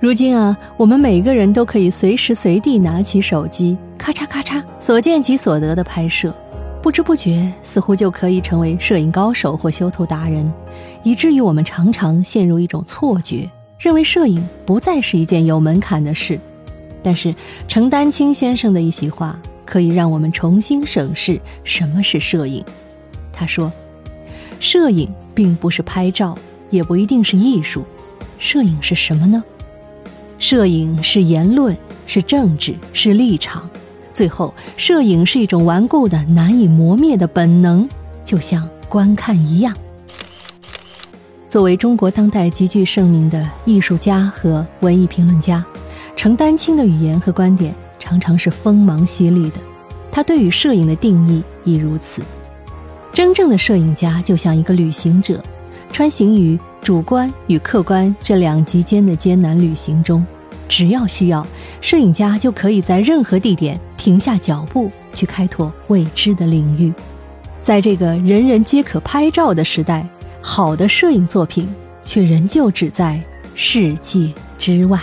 如今啊，我们每个人都可以随时随地拿起手机，咔嚓咔嚓，所见即所得的拍摄，不知不觉似乎就可以成为摄影高手或修图达人，以至于我们常常陷入一种错觉，认为摄影不再是一件有门槛的事。但是程丹青先生的一席话，可以让我们重新审视什么是摄影。他说：“摄影并不是拍照，也不一定是艺术，摄影是什么呢？”摄影是言论，是政治，是立场。最后，摄影是一种顽固的、难以磨灭的本能，就像观看一样。作为中国当代极具盛名的艺术家和文艺评论家，程丹青的语言和观点常常是锋芒犀利的。他对于摄影的定义亦如此。真正的摄影家就像一个旅行者。穿行于主观与客观这两极间的艰难旅行中，只要需要，摄影家就可以在任何地点停下脚步，去开拓未知的领域。在这个人人皆可拍照的时代，好的摄影作品却仍旧只在世界之外。